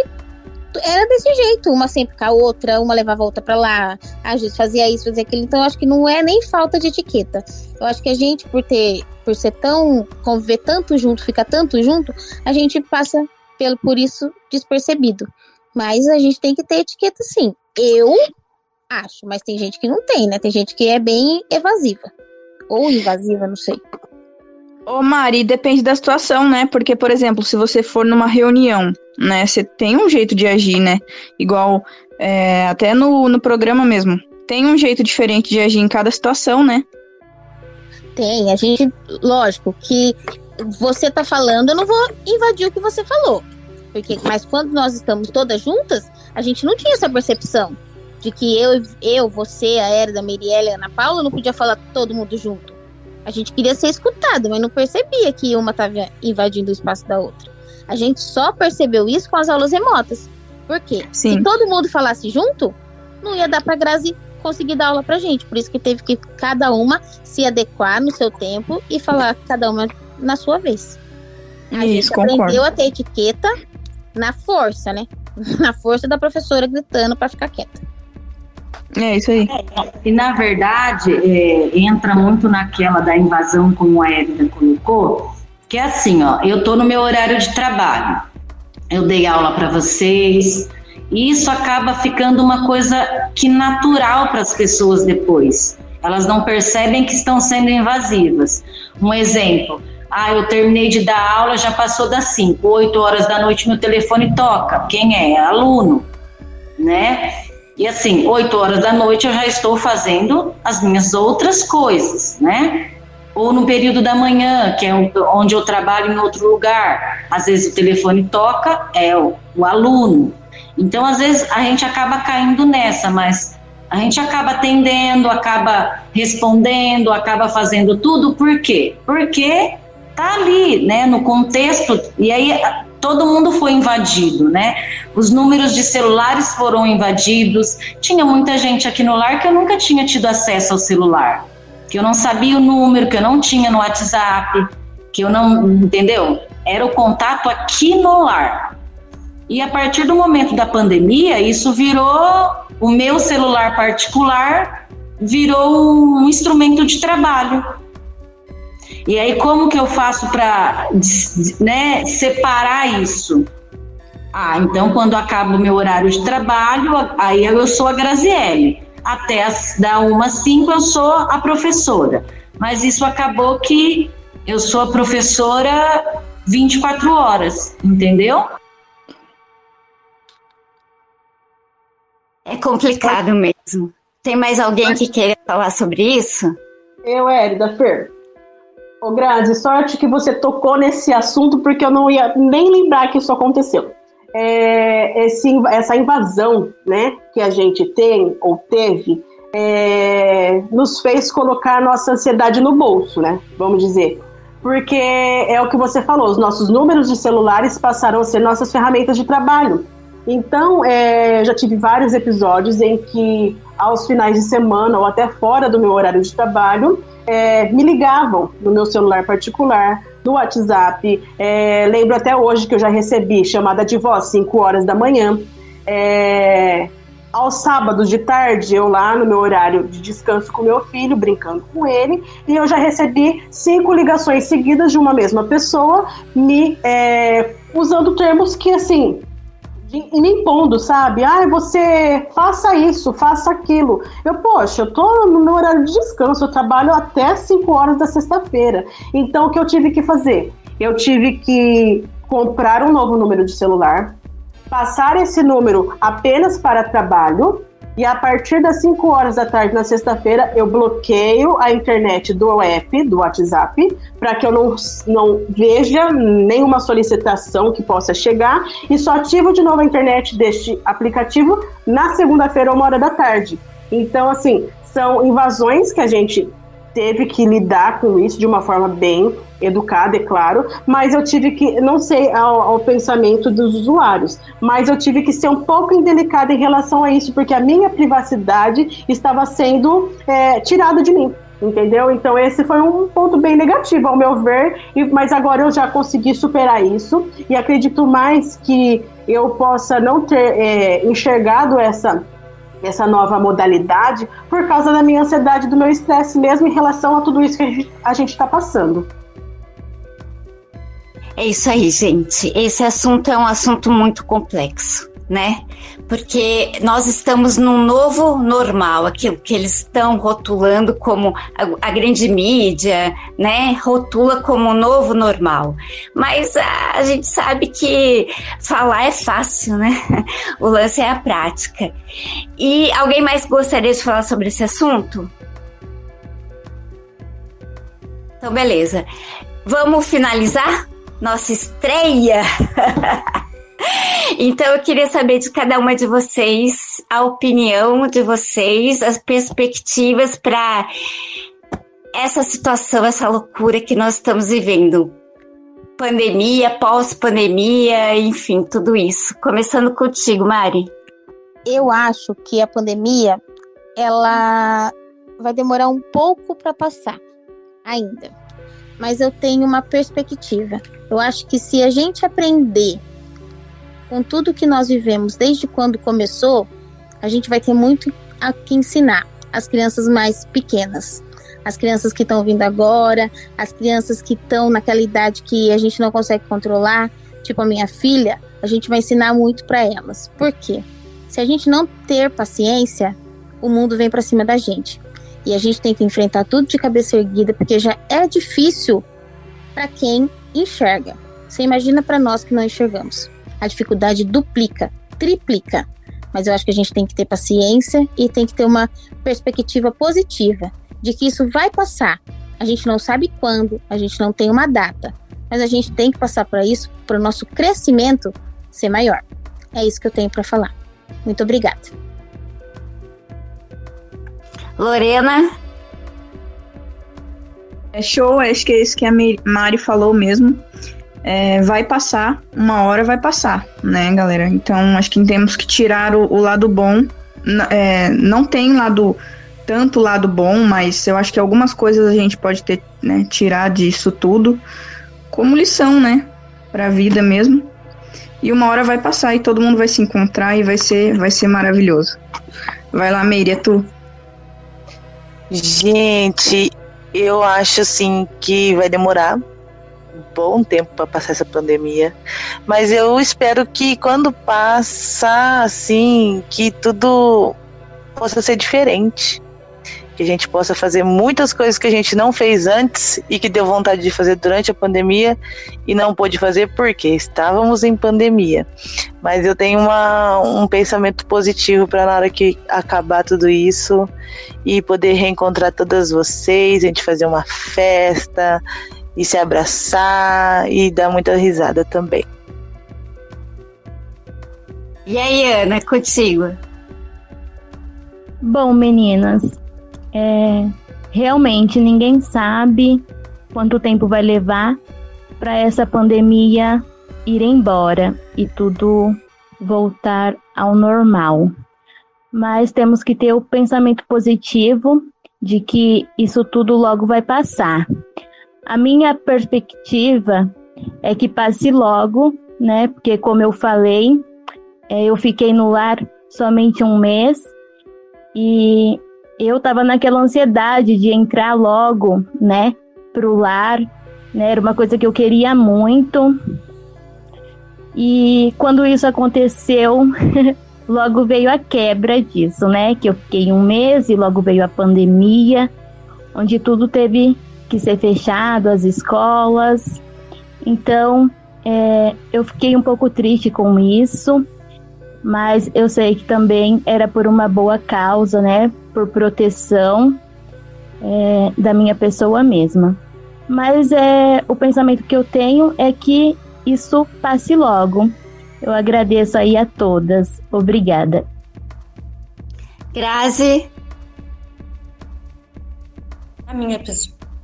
era desse jeito, uma sempre com a outra, uma levava a outra para lá, às vezes fazia isso, fazia aquilo. Então, acho que não é nem falta de etiqueta. Eu acho que a gente, por ter, por ser tão, conviver tanto junto, ficar tanto junto, a gente passa pelo, por isso despercebido. Mas a gente tem que ter etiqueta sim. Eu acho, mas tem gente que não tem, né? Tem gente que é bem evasiva. Ou invasiva, não sei. Ô Mari, depende da situação, né? Porque, por exemplo, se você for numa reunião, né? Você tem um jeito de agir, né? Igual é, até no, no programa mesmo. Tem um jeito diferente de agir em cada situação, né? Tem, a gente, lógico, que você tá falando, eu não vou invadir o que você falou. Porque, mas quando nós estamos todas juntas, a gente não tinha essa percepção de que eu, eu você, a Era, a Mirielle e a Ana Paula não podia falar todo mundo junto. A gente queria ser escutado, mas não percebia que uma estava invadindo o espaço da outra. A gente só percebeu isso com as aulas remotas. Por quê? Sim. Se todo mundo falasse junto, não ia dar para Grazi conseguir dar aula pra gente. Por isso que teve que cada uma se adequar no seu tempo e falar cada uma na sua vez. A isso, gente concordo. aprendeu a ter etiqueta na força, né? Na força da professora gritando para ficar quieta. É isso aí. E na verdade, é, entra muito naquela da invasão, como a Edna colocou, que é assim, ó, eu tô no meu horário de trabalho. Eu dei aula para vocês, e isso acaba ficando uma coisa que natural para as pessoas depois. Elas não percebem que estão sendo invasivas. Um exemplo, ah, eu terminei de dar aula, já passou das 5, 8 horas da noite, meu telefone toca. Quem é? é aluno, né? E assim, 8 horas da noite eu já estou fazendo as minhas outras coisas, né? Ou no período da manhã, que é onde eu trabalho em outro lugar. Às vezes o telefone toca, é o, o aluno. Então, às vezes, a gente acaba caindo nessa, mas a gente acaba atendendo, acaba respondendo, acaba fazendo tudo, por quê? Porque tá ali, né, no contexto, e aí todo mundo foi invadido, né? Os números de celulares foram invadidos. Tinha muita gente aqui no lar que eu nunca tinha tido acesso ao celular, que eu não sabia o número, que eu não tinha no WhatsApp, que eu não, entendeu? Era o contato aqui no lar. E a partir do momento da pandemia, isso virou o meu celular particular virou um instrumento de trabalho. E aí como que eu faço para né, separar isso? Ah, então quando acaba o meu horário de trabalho, aí eu sou a Graziele. Até as, da 1 às 5 eu sou a professora. Mas isso acabou que eu sou a professora 24 horas, entendeu? É complicado mesmo. Tem mais alguém que queira falar sobre isso? Eu, Érida Fer. Ô, Grazi, sorte que você tocou nesse assunto, porque eu não ia nem lembrar que isso aconteceu. É, esse, essa invasão né, que a gente tem ou teve é, nos fez colocar nossa ansiedade no bolso, né? Vamos dizer. Porque é o que você falou, os nossos números de celulares passaram a ser nossas ferramentas de trabalho. Então, é, já tive vários episódios em que, aos finais de semana ou até fora do meu horário de trabalho, é, me ligavam no meu celular particular, no WhatsApp. É, lembro até hoje que eu já recebi chamada de voz 5 horas da manhã. É, aos sábados de tarde, eu lá no meu horário de descanso com meu filho, brincando com ele, e eu já recebi cinco ligações seguidas de uma mesma pessoa, me é, usando termos que assim e me impondo, sabe? Ah, você faça isso, faça aquilo. Eu, poxa, eu tô no meu horário de descanso, eu trabalho até 5 horas da sexta-feira. Então, o que eu tive que fazer? Eu tive que comprar um novo número de celular, passar esse número apenas para trabalho e a partir das 5 horas da tarde na sexta-feira, eu bloqueio a internet do app, do WhatsApp, para que eu não, não veja nenhuma solicitação que possa chegar e só ativo de novo a internet deste aplicativo na segunda-feira, uma hora da tarde. Então, assim, são invasões que a gente teve que lidar com isso de uma forma bem educada, é claro, mas eu tive que, não sei ao, ao, pensamento dos usuários, mas eu tive que ser um pouco indelicada em relação a isso, porque a minha privacidade estava sendo é, tirada de mim. Entendeu? Então, esse foi um ponto bem negativo, ao meu ver, mas agora eu já consegui superar isso e acredito mais que eu possa não ter é, enxergado essa essa nova modalidade por causa da minha ansiedade, do meu estresse mesmo em relação a tudo isso que a gente está passando. É isso aí, gente. Esse assunto é um assunto muito complexo, né? Porque nós estamos num novo normal, aquilo que eles estão rotulando como a, a grande mídia, né? Rotula como novo normal. Mas a, a gente sabe que falar é fácil, né? O lance é a prática. E alguém mais gostaria de falar sobre esse assunto? Então, beleza. Vamos finalizar? nossa estreia. então eu queria saber de cada uma de vocês a opinião de vocês, as perspectivas para essa situação, essa loucura que nós estamos vivendo. Pandemia, pós-pandemia, enfim, tudo isso. Começando contigo, Mari. Eu acho que a pandemia ela vai demorar um pouco para passar ainda. Mas eu tenho uma perspectiva. Eu acho que se a gente aprender com tudo que nós vivemos desde quando começou, a gente vai ter muito a que ensinar as crianças mais pequenas. As crianças que estão vindo agora, as crianças que estão naquela idade que a gente não consegue controlar, tipo a minha filha, a gente vai ensinar muito para elas. Por quê? Se a gente não ter paciência, o mundo vem para cima da gente. E a gente tem que enfrentar tudo de cabeça erguida, porque já é difícil para quem enxerga. Você imagina para nós que não enxergamos. A dificuldade duplica, triplica. Mas eu acho que a gente tem que ter paciência e tem que ter uma perspectiva positiva de que isso vai passar. A gente não sabe quando, a gente não tem uma data, mas a gente tem que passar para isso, para o nosso crescimento ser maior. É isso que eu tenho para falar. Muito obrigada. Lorena? É show, acho que é isso que a Mari falou mesmo. É, vai passar, uma hora vai passar, né, galera? Então acho que temos que tirar o, o lado bom. É, não tem lado tanto lado bom, mas eu acho que algumas coisas a gente pode ter, né, tirar disso tudo como lição, né, para a vida mesmo. E uma hora vai passar e todo mundo vai se encontrar e vai ser, vai ser maravilhoso. Vai lá, Meire, é tu. Gente, eu acho assim que vai demorar bom tempo para passar essa pandemia, mas eu espero que quando passar, assim, que tudo possa ser diferente que a gente possa fazer muitas coisas que a gente não fez antes e que deu vontade de fazer durante a pandemia e não pôde fazer porque estávamos em pandemia. Mas eu tenho uma, um pensamento positivo para na hora que acabar tudo isso e poder reencontrar todas vocês, a gente fazer uma festa e se abraçar e dar muita risada também. E aí, Ana, contigo? Bom, meninas, é, realmente ninguém sabe quanto tempo vai levar para essa pandemia ir embora e tudo voltar ao normal. Mas temos que ter o pensamento positivo de que isso tudo logo vai passar. A minha perspectiva é que passe logo, né? Porque, como eu falei, é, eu fiquei no lar somente um mês e eu tava naquela ansiedade de entrar logo, né, pro lar, né, era uma coisa que eu queria muito. E quando isso aconteceu, logo veio a quebra disso, né, que eu fiquei um mês e logo veio a pandemia, onde tudo teve que ser fechado, as escolas. Então, é, eu fiquei um pouco triste com isso, mas eu sei que também era por uma boa causa, né? por proteção é, da minha pessoa mesma. Mas é, o pensamento que eu tenho é que isso passe logo. Eu agradeço aí a todas. Obrigada. Grazi. A minha,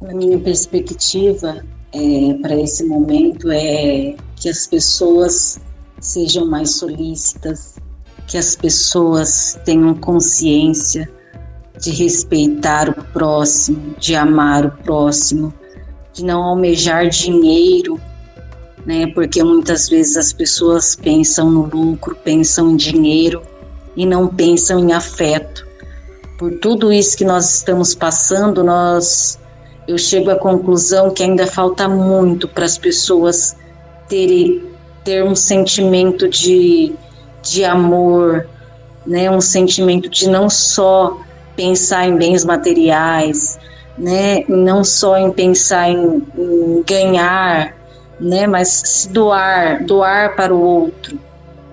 a minha perspectiva é, para esse momento é que as pessoas sejam mais solícitas, que as pessoas tenham consciência de respeitar o próximo, de amar o próximo, de não almejar dinheiro, né? Porque muitas vezes as pessoas pensam no lucro, pensam em dinheiro e não pensam em afeto. Por tudo isso que nós estamos passando, nós eu chego à conclusão que ainda falta muito para as pessoas terem ter um sentimento de, de amor, né? Um sentimento de não só pensar em bens materiais, né? Não só em pensar em, em ganhar, né? Mas se doar, doar para o outro,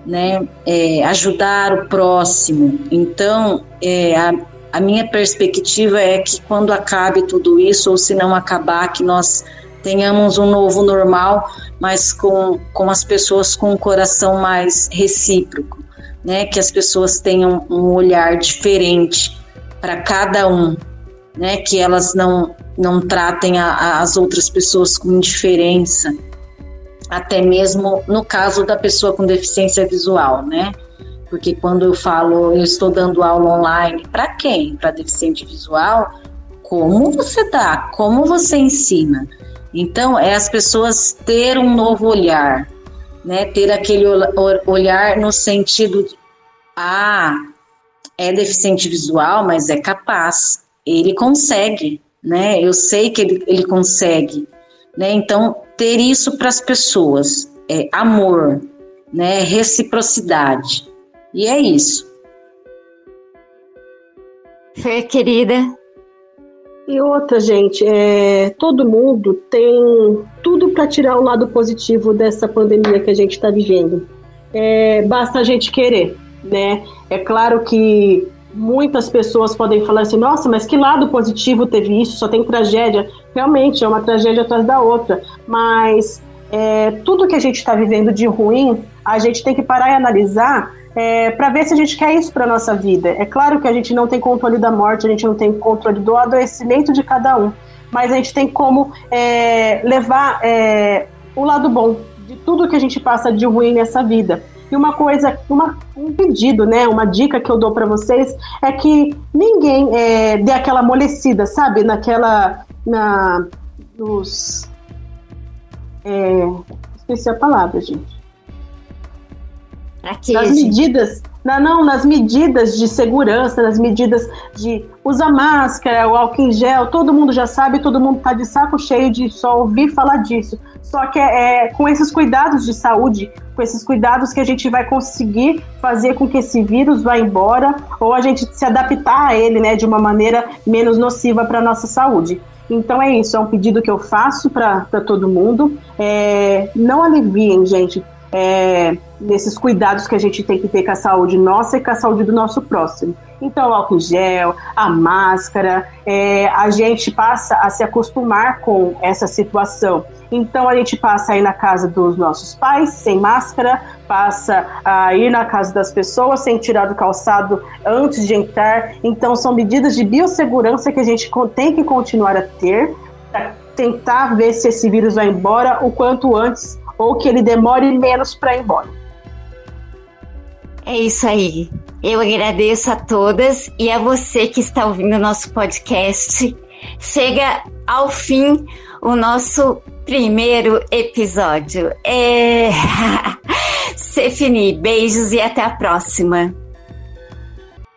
né? É, ajudar o próximo. Então, é, a, a minha perspectiva é que quando acabe tudo isso, ou se não acabar, que nós tenhamos um novo normal, mas com, com as pessoas com um coração mais recíproco, né? Que as pessoas tenham um olhar diferente para cada um, né? Que elas não não tratem a, a, as outras pessoas com indiferença, até mesmo no caso da pessoa com deficiência visual, né? Porque quando eu falo, eu estou dando aula online, para quem? Para deficiente visual? Como você dá? Como você ensina? Então, é as pessoas ter um novo olhar, né? Ter aquele olhar no sentido de, ah, é deficiente visual, mas é capaz, ele consegue, né? Eu sei que ele, ele consegue, né? Então, ter isso para as pessoas, é amor, né? Reciprocidade. E é isso. Fê, querida. E outra, gente, é, todo mundo tem tudo para tirar o lado positivo dessa pandemia que a gente está vivendo. É, basta a gente querer, né? É claro que muitas pessoas podem falar assim, nossa, mas que lado positivo teve isso? Só tem tragédia. Realmente, é uma tragédia atrás da outra. Mas é, tudo que a gente está vivendo de ruim, a gente tem que parar e analisar é, para ver se a gente quer isso para nossa vida. É claro que a gente não tem controle da morte, a gente não tem controle do adoecimento de cada um, mas a gente tem como é, levar é, o lado bom de tudo que a gente passa de ruim nessa vida. E uma coisa, uma, um pedido, né, uma dica que eu dou para vocês é que ninguém é, dê aquela amolecida, sabe, naquela, na, nos, é, esqueci a palavra, gente Aqui, nas gente. medidas, não, não, nas medidas de segurança, nas medidas de usar máscara, o álcool em gel, todo mundo já sabe, todo mundo está de saco cheio de só ouvir falar disso. Só que é, é com esses cuidados de saúde, com esses cuidados que a gente vai conseguir fazer com que esse vírus vá embora ou a gente se adaptar a ele, né, de uma maneira menos nociva para nossa saúde. Então é isso, é um pedido que eu faço para todo mundo. É, não aliviem, gente é, nesses cuidados que a gente tem que ter com a saúde nossa e com a saúde do nosso próximo. Então, o álcool gel, a máscara, é, a gente passa a se acostumar com essa situação. Então, a gente passa a ir na casa dos nossos pais sem máscara, passa a ir na casa das pessoas sem tirar do calçado antes de entrar. Então, são medidas de biossegurança que a gente tem que continuar a ter para tentar ver se esse vírus vai embora o quanto antes ou que ele demore menos para ir embora. É isso aí. Eu agradeço a todas e a você que está ouvindo o nosso podcast. Chega ao fim o nosso primeiro episódio. É... Se finir. Beijos e até a próxima.